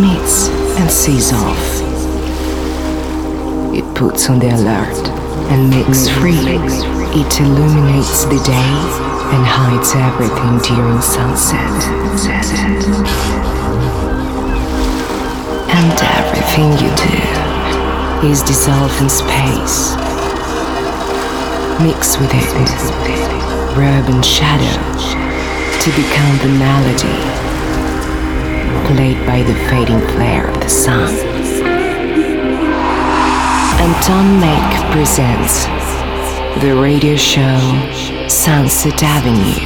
Meets and sees off. It puts on the alert and makes free. It illuminates the day and hides everything during sunset. And everything you do is dissolved in space. Mix with it, rub and shadow to become the melody played by the fading flare of the sun. Anton Make presents the radio show Sunset Avenue,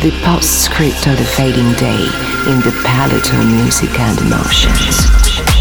the postscript of the fading day in the palette of music and emotions.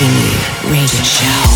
Giving you Radio Show.